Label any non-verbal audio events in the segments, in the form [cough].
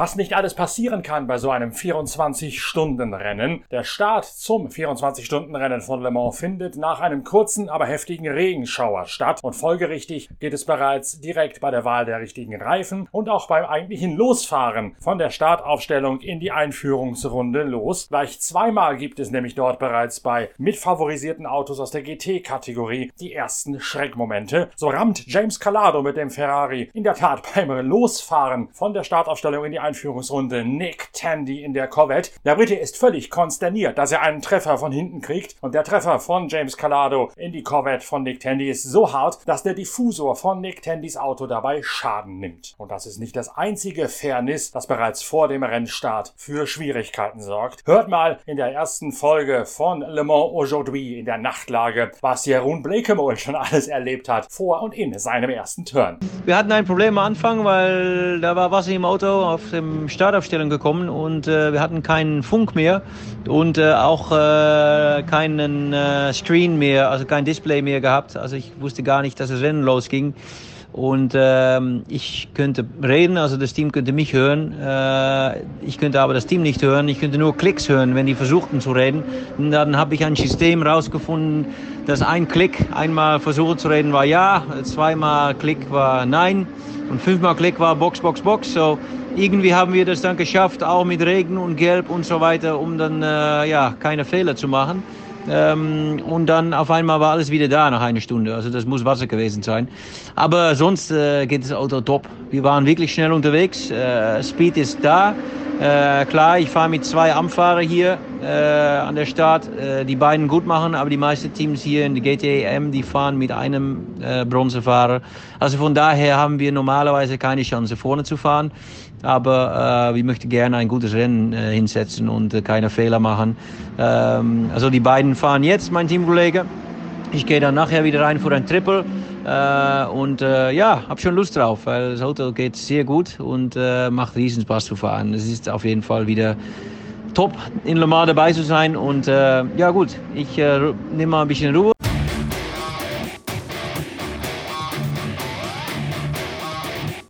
Was nicht alles passieren kann bei so einem 24-Stunden-Rennen. Der Start zum 24-Stunden-Rennen von Le Mans findet nach einem kurzen, aber heftigen Regenschauer statt und folgerichtig geht es bereits direkt bei der Wahl der richtigen Reifen und auch beim eigentlichen Losfahren von der Startaufstellung in die Einführungsrunde los. Gleich zweimal gibt es nämlich dort bereits bei mitfavorisierten Autos aus der GT-Kategorie die ersten Schreckmomente. So rammt James Calado mit dem Ferrari in der Tat [laughs] beim Losfahren von der Startaufstellung in die Einführungsrunde Nick Tandy in der Corvette. Der Brite ist völlig konsterniert, dass er einen Treffer von hinten kriegt und der Treffer von James Calado in die Corvette von Nick Tandy ist so hart, dass der Diffusor von Nick Tandys Auto dabei Schaden nimmt. Und das ist nicht das einzige Fairness, das bereits vor dem Rennstart für Schwierigkeiten sorgt. Hört mal in der ersten Folge von Le Mans Aujourd'hui in der Nachtlage, was Jeroen Blekemol schon alles erlebt hat, vor und in seinem ersten Turn. Wir hatten ein Problem am Anfang, weil da war Wasser im Auto auf dem Startaufstellung gekommen und äh, wir hatten keinen Funk mehr und äh, auch äh, keinen äh, Screen mehr, also kein Display mehr gehabt. Also ich wusste gar nicht, dass das Rennen losging. Und ähm, ich könnte reden, also das Team könnte mich hören. Äh, ich könnte aber das Team nicht hören. Ich könnte nur Klicks hören, wenn die versuchten zu reden. Und dann habe ich ein System rausgefunden, dass ein Klick, einmal versuchen zu reden war ja, zweimal Klick war nein und fünfmal Klick war Box, Box, Box. So irgendwie haben wir das dann geschafft, auch mit Regen und Gelb und so weiter, um dann äh, ja keine Fehler zu machen. Ähm, und dann auf einmal war alles wieder da nach einer Stunde. Also das muss Wasser gewesen sein. Aber sonst äh, geht das Auto top. Wir waren wirklich schnell unterwegs. Äh, Speed ist da. Äh, klar, ich fahre mit zwei Amfahrer hier äh, an der Start, äh, die beiden gut machen, aber die meisten Teams hier in der GTM, die fahren mit einem äh, Bronzefahrer. Also von daher haben wir normalerweise keine Chance vorne zu fahren aber äh, wir möchten gerne ein gutes Rennen äh, hinsetzen und äh, keine Fehler machen. Ähm, also die beiden fahren jetzt, mein Teamkollege. Ich gehe dann nachher wieder rein für ein Triple äh, und äh, ja, habe schon Lust drauf, weil das Auto geht sehr gut und äh, macht riesen Spaß zu fahren. Es ist auf jeden Fall wieder top in Le Mans dabei zu sein und äh, ja gut, ich äh, nehme mal ein bisschen Ruhe.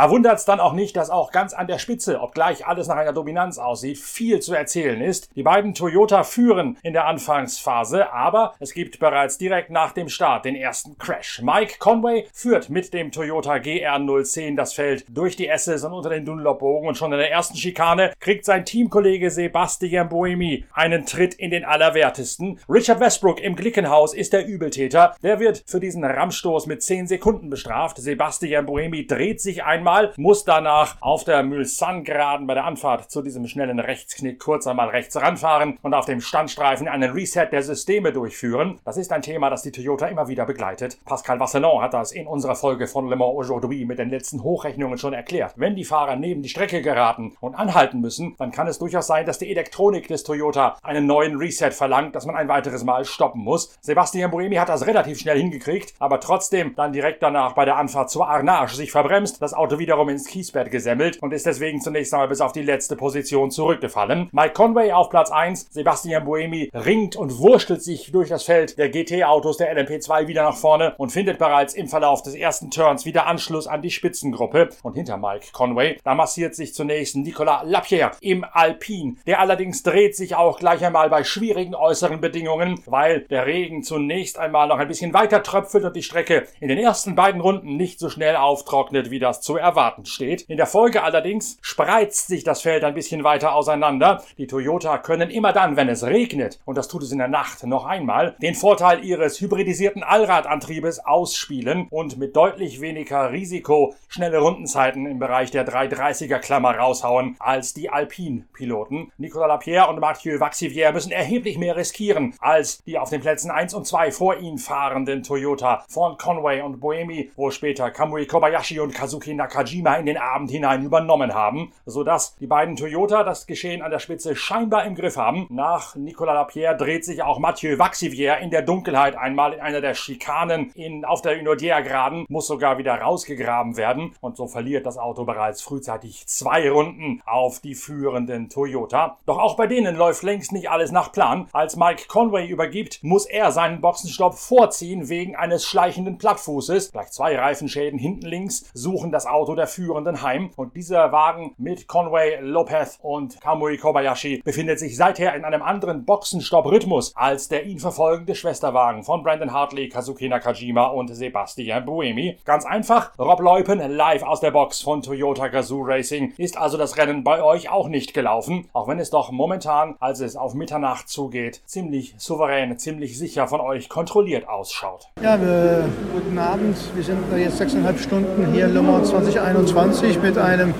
Da wundert es dann auch nicht, dass auch ganz an der Spitze, obgleich alles nach einer Dominanz aussieht, viel zu erzählen ist. Die beiden Toyota führen in der Anfangsphase, aber es gibt bereits direkt nach dem Start den ersten Crash. Mike Conway führt mit dem Toyota GR010 das Feld durch die Esses und unter den Dunlop-Bogen und schon in der ersten Schikane kriegt sein Teamkollege Sebastian Boemi einen Tritt in den Allerwertesten. Richard Westbrook im Glickenhaus ist der Übeltäter. Der wird für diesen Rammstoß mit 10 Sekunden bestraft. Sebastian Boemi dreht sich einmal einmal, muss danach auf der Mulsanne-Geraden bei der Anfahrt zu diesem schnellen Rechtsknick kurz einmal rechts ranfahren und auf dem Standstreifen einen Reset der Systeme durchführen. Das ist ein Thema, das die Toyota immer wieder begleitet. Pascal Vasselon hat das in unserer Folge von Le Mans Aujourd'hui mit den letzten Hochrechnungen schon erklärt. Wenn die Fahrer neben die Strecke geraten und anhalten müssen, dann kann es durchaus sein, dass die Elektronik des Toyota einen neuen Reset verlangt, dass man ein weiteres Mal stoppen muss. Sebastian Buemi hat das relativ schnell hingekriegt, aber trotzdem dann direkt danach bei der Anfahrt zur Arnage sich verbremst, das Auto wiederum ins Kiesbett gesemmelt und ist deswegen zunächst einmal bis auf die letzte Position zurückgefallen. Mike Conway auf Platz 1, Sebastian Buemi ringt und wurschtelt sich durch das Feld der GT-Autos der LMP2 wieder nach vorne und findet bereits im Verlauf des ersten Turns wieder Anschluss an die Spitzengruppe. Und hinter Mike Conway, da massiert sich zunächst Nicolas Lapierre im Alpine. Der allerdings dreht sich auch gleich einmal bei schwierigen äußeren Bedingungen, weil der Regen zunächst einmal noch ein bisschen weiter tröpfelt und die Strecke in den ersten beiden Runden nicht so schnell auftrocknet, wie das zu erwarten erwarten steht. In der Folge allerdings spreizt sich das Feld ein bisschen weiter auseinander. Die Toyota können immer dann, wenn es regnet, und das tut es in der Nacht noch einmal, den Vorteil ihres hybridisierten Allradantriebes ausspielen und mit deutlich weniger Risiko schnelle Rundenzeiten im Bereich der 330er Klammer raushauen als die Alpine-Piloten. Nicolas Lapierre und Mathieu Vaxivier müssen erheblich mehr riskieren als die auf den Plätzen 1 und 2 vor ihnen fahrenden Toyota von Conway und Boemi, wo später Kamui Kobayashi und Kazuki Nakajima Nakajima in den Abend hinein übernommen haben, sodass die beiden Toyota das Geschehen an der Spitze scheinbar im Griff haben. Nach Nicolas Lapierre dreht sich auch Mathieu Vaxivier in der Dunkelheit einmal in einer der Schikanen in, auf der Unodier-Graden, muss sogar wieder rausgegraben werden und so verliert das Auto bereits frühzeitig zwei Runden auf die führenden Toyota. Doch auch bei denen läuft längst nicht alles nach Plan. Als Mike Conway übergibt, muss er seinen Boxenstopp vorziehen wegen eines schleichenden Plattfußes. Gleich zwei Reifenschäden hinten links suchen das Auto Auto der Führenden heim und dieser Wagen mit Conway Lopez und Kamui Kobayashi befindet sich seither in einem anderen Boxenstopp-Rhythmus als der ihn verfolgende Schwesterwagen von Brandon Hartley, Kazuki Nakajima und Sebastian Buemi. Ganz einfach, Rob Leupen live aus der Box von Toyota Gazoo Racing ist also das Rennen bei euch auch nicht gelaufen, auch wenn es doch momentan, als es auf Mitternacht zugeht, ziemlich souverän, ziemlich sicher von euch kontrolliert ausschaut. Ja, wir, guten Abend. Wir sind jetzt sechseinhalb Stunden hier in Le Mans 2021 mit einem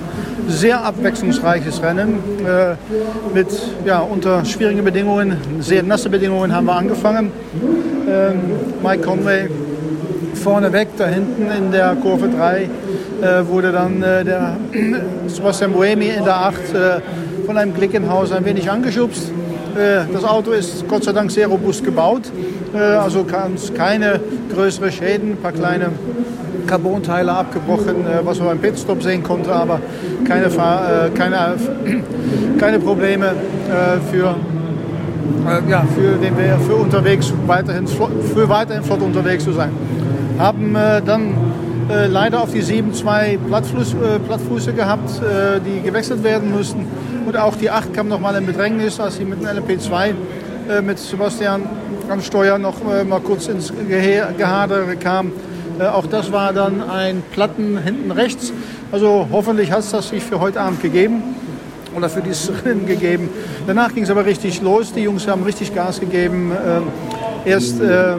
sehr abwechslungsreiches Rennen. Äh, mit ja, unter schwierigen Bedingungen, sehr nasse Bedingungen haben wir angefangen. Ähm, Mike Conway vorne weg, da hinten in der Kurve 3 äh, wurde dann äh, der [clears throat] Sebastian Boemi in der 8 äh, von einem Glickenhaus ein wenig angeschubst. Äh, das Auto ist Gott sei Dank sehr robust gebaut, äh, also keine größeren Schäden, ein paar kleine Carbonteile abgebrochen, äh, was man beim Pitstop sehen konnte, aber keine, keine, [clears throat] keine Probleme für, ja, für, den, für unterwegs weiterhin, für weiterhin flott unterwegs zu sein. Haben dann leider auf die 7-2 Plattfuß, Plattfuße gehabt, die gewechselt werden mussten. Und auch die 8 kam noch mal in Bedrängnis, als sie mit dem LMP2 äh, mit Sebastian am Steuer noch äh, mal kurz ins Gehadere kam. Äh, auch das war dann ein Platten hinten rechts. Also hoffentlich hat es das sich für heute Abend gegeben oder für dieses [laughs] Rennen gegeben. Danach ging es aber richtig los. Die Jungs haben richtig Gas gegeben. Ähm, erst, äh,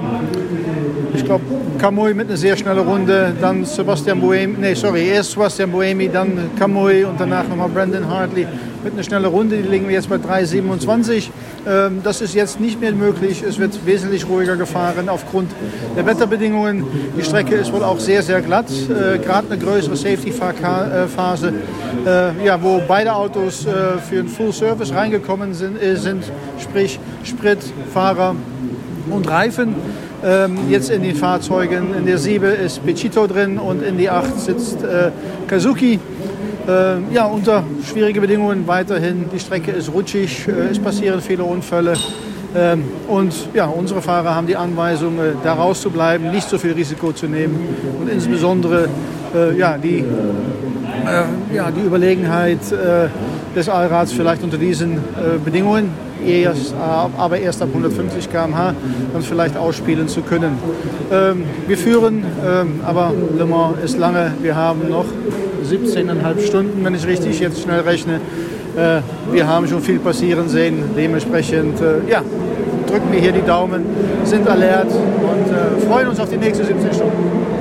glaube, Kamui mit einer sehr schnellen Runde, dann Sebastian Buemi, nee, sorry, erst Sebastian Buemi, dann Kamui und danach nochmal Brandon Hartley mit einer schnellen Runde. Die liegen jetzt bei 3,27. Ähm, das ist jetzt nicht mehr möglich. Es wird wesentlich ruhiger gefahren aufgrund der Wetterbedingungen. Die Strecke ist wohl auch sehr, sehr glatt. Äh, Gerade eine größere Safety-Phase, äh, ja, wo beide Autos äh, für einen Full Service reingekommen sind, sind sprich Sprit, Fahrer und Reifen. Ähm, jetzt in den Fahrzeugen. In der 7 ist Pechito drin und in die 8 sitzt äh, Kazuki. Äh, ja, unter schwierigen Bedingungen weiterhin. Die Strecke ist rutschig, äh, es passieren viele Unfälle. Ähm, und ja, unsere Fahrer haben die Anweisung, äh, da rauszubleiben, nicht so viel Risiko zu nehmen und insbesondere äh, ja, die, äh, ja, die Überlegenheit äh, des Allrads vielleicht unter diesen Bedingungen erst, aber erst ab 150 km/h dann vielleicht ausspielen zu können. Ähm, wir führen, ähm, aber Le Mans ist lange. Wir haben noch 17,5 Stunden, wenn ich richtig jetzt schnell rechne. Äh, wir haben schon viel passieren sehen. Dementsprechend, äh, ja, drücken wir hier die Daumen, sind alert und äh, freuen uns auf die nächsten 17 Stunden.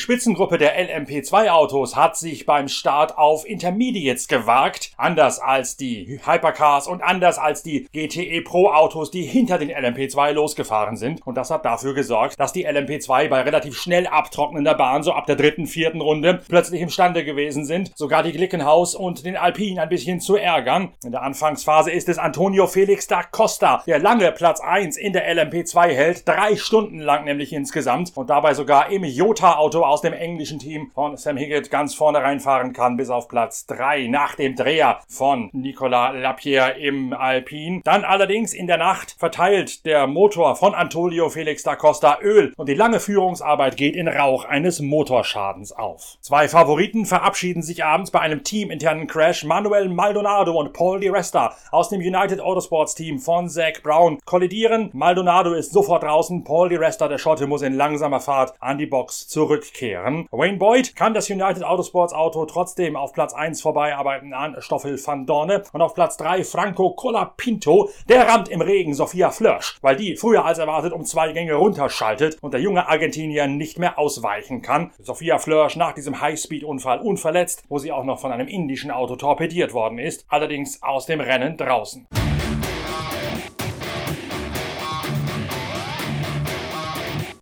Spitzengruppe der LMP2-Autos hat sich beim Start auf Intermediates gewagt, anders als die Hypercars und anders als die GTE Pro-Autos, die hinter den LMP2 losgefahren sind. Und das hat dafür gesorgt, dass die LMP2 bei relativ schnell abtrocknender Bahn so ab der dritten, vierten Runde plötzlich imstande gewesen sind, sogar die Glickenhaus und den Alpin ein bisschen zu ärgern. In der Anfangsphase ist es Antonio Felix da Costa, der lange Platz 1 in der LMP2 hält, drei Stunden lang nämlich insgesamt und dabei sogar im Jota-Auto Auto aus dem englischen Team von Sam Higgett ganz vorne reinfahren kann, bis auf Platz 3 nach dem Dreher von Nicolas Lapierre im Alpin. Dann allerdings in der Nacht verteilt der Motor von Antonio Felix da Costa Öl und die lange Führungsarbeit geht in Rauch eines Motorschadens auf. Zwei Favoriten verabschieden sich abends bei einem teaminternen Crash. Manuel Maldonado und Paul Di Resta aus dem United Autosports Team von Zach Brown kollidieren. Maldonado ist sofort draußen. Paul Di Resta, der Schotte, muss in langsamer Fahrt an die Box zurück zurückkehren. Wayne Boyd kann das United Autosports Auto trotzdem auf Platz 1 vorbeiarbeiten an Stoffel van Dorne und auf Platz 3 Franco Colapinto. Der rammt im Regen Sophia Flörsch, weil die früher als erwartet um zwei Gänge runterschaltet und der junge Argentinier nicht mehr ausweichen kann. Sophia Flörsch nach diesem Highspeed-Unfall unverletzt, wo sie auch noch von einem indischen Auto torpediert worden ist, allerdings aus dem Rennen draußen.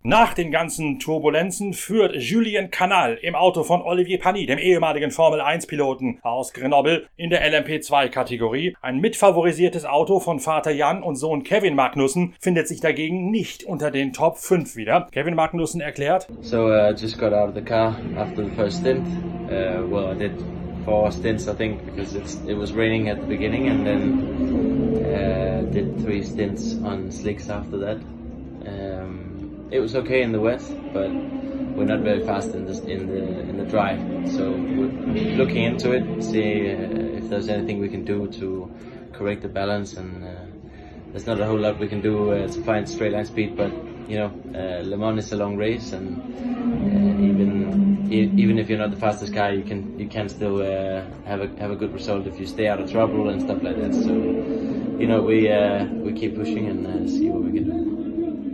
Nach den ganzen Turbulenzen führt Julien Canal im Auto von Olivier Panis, dem ehemaligen Formel-1-Piloten aus Grenoble, in der LMP2-Kategorie. Ein mitfavorisiertes Auto von Vater Jan und Sohn Kevin Magnussen findet sich dagegen nicht unter den Top 5 wieder. Kevin Magnussen erklärt: So, uh, just got out of the car after the first stint. Uh, well, I did four stints, I think, because it was raining at the beginning and then uh, did three stints on slicks after that. Um, it was okay in the wet, but we're not very fast in the in the in the dry. So we're looking into it, see uh, if there's anything we can do to correct the balance. And uh, there's not a whole lot we can do uh, to find straight line speed, but you know, uh, Le Mans is a long race, and uh, even even if you're not the fastest guy, you can you can still uh, have a have a good result if you stay out of trouble and stuff like that. So, you know, we uh, we keep pushing and see what we can do.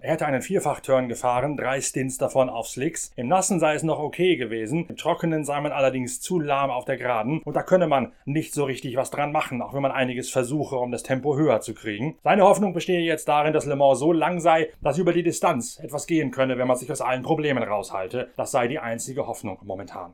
Er hätte einen Vierfach-Turn gefahren, drei Stints davon auf Slicks. Im Nassen sei es noch okay gewesen, im Trockenen sei man allerdings zu lahm auf der Geraden und da könne man nicht so richtig was dran machen, auch wenn man einiges versuche, um das Tempo höher zu kriegen. Seine Hoffnung bestehe jetzt darin, dass Le Mans so lang sei, dass über die Distanz etwas gehen könne, wenn man sich aus allen Problemen raushalte. Das sei die einzige Hoffnung momentan.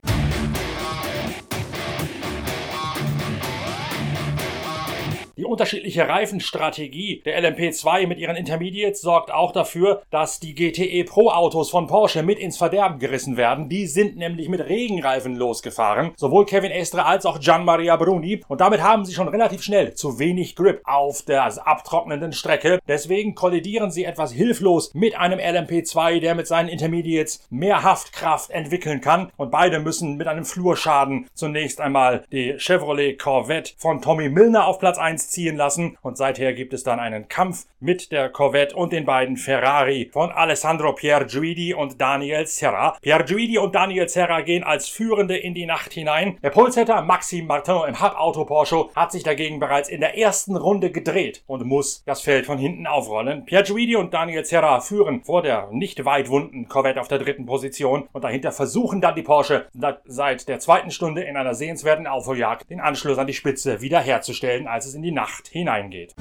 Die unterschiedliche Reifenstrategie der LMP2 mit ihren Intermediates sorgt auch dafür, dass die GTE Pro Autos von Porsche mit ins Verderben gerissen werden. Die sind nämlich mit Regenreifen losgefahren. Sowohl Kevin Estre als auch Gian Maria Bruni. Und damit haben sie schon relativ schnell zu wenig Grip auf der abtrocknenden Strecke. Deswegen kollidieren sie etwas hilflos mit einem LMP2, der mit seinen Intermediates mehr Haftkraft entwickeln kann. Und beide müssen mit einem Flurschaden zunächst einmal die Chevrolet Corvette von Tommy Milner auf Platz 1 ziehen lassen und seither gibt es dann einen Kampf mit der Corvette und den beiden Ferrari von Alessandro Pierguidi und Daniel Serra. Pierguidi und Daniel Serra gehen als Führende in die Nacht hinein. Der Polsetter Maxime Martin im Hub-Auto Porsche hat sich dagegen bereits in der ersten Runde gedreht und muss das Feld von hinten aufrollen. Pierguidi und Daniel Serra führen vor der nicht weit wunden Corvette auf der dritten Position und dahinter versuchen dann die Porsche seit der zweiten Stunde in einer sehenswerten Aufholjagd den Anschluss an die Spitze wiederherzustellen, als es in die Nacht hineingeht.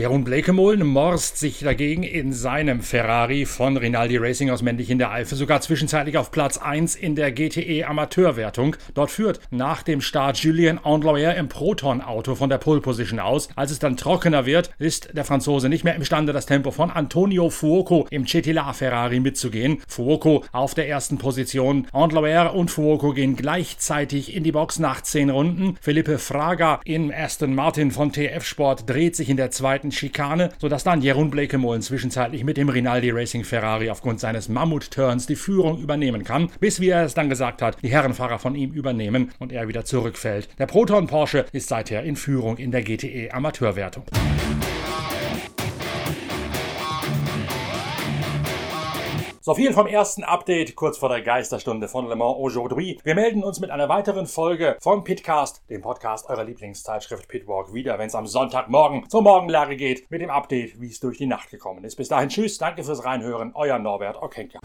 Jeroen Blekemolen morst sich dagegen in seinem Ferrari von Rinaldi Racing aus Männlich in der Eifel sogar zwischenzeitlich auf Platz 1 in der GTE Amateurwertung. Dort führt nach dem Start Julien Andloyer im Proton-Auto von der Pole Position aus. Als es dann trockener wird, ist der Franzose nicht mehr imstande, das Tempo von Antonio Fuoco im Cetilar Ferrari mitzugehen. Fuoco auf der ersten Position. Andloyer und Fuoco gehen gleichzeitig in die Box nach 10 Runden. Felipe Fraga in Aston Martin von TF Sport dreht sich in der zweiten Schikane, sodass dann Jeroen Blekemolen zwischenzeitlich mit dem Rinaldi Racing Ferrari aufgrund seines Mammut-Turns die Führung übernehmen kann, bis, wie er es dann gesagt hat, die Herrenfahrer von ihm übernehmen und er wieder zurückfällt. Der Proton Porsche ist seither in Führung in der GTE Amateurwertung. So viel vom ersten Update kurz vor der Geisterstunde von Le Mans Aujourd'hui. Wir melden uns mit einer weiteren Folge vom Pitcast, dem Podcast eurer Lieblingszeitschrift Pitwalk, wieder, wenn es am Sonntagmorgen zur Morgenlage geht, mit dem Update, wie es durch die Nacht gekommen ist. Bis dahin, tschüss, danke fürs Reinhören, euer Norbert Okenka.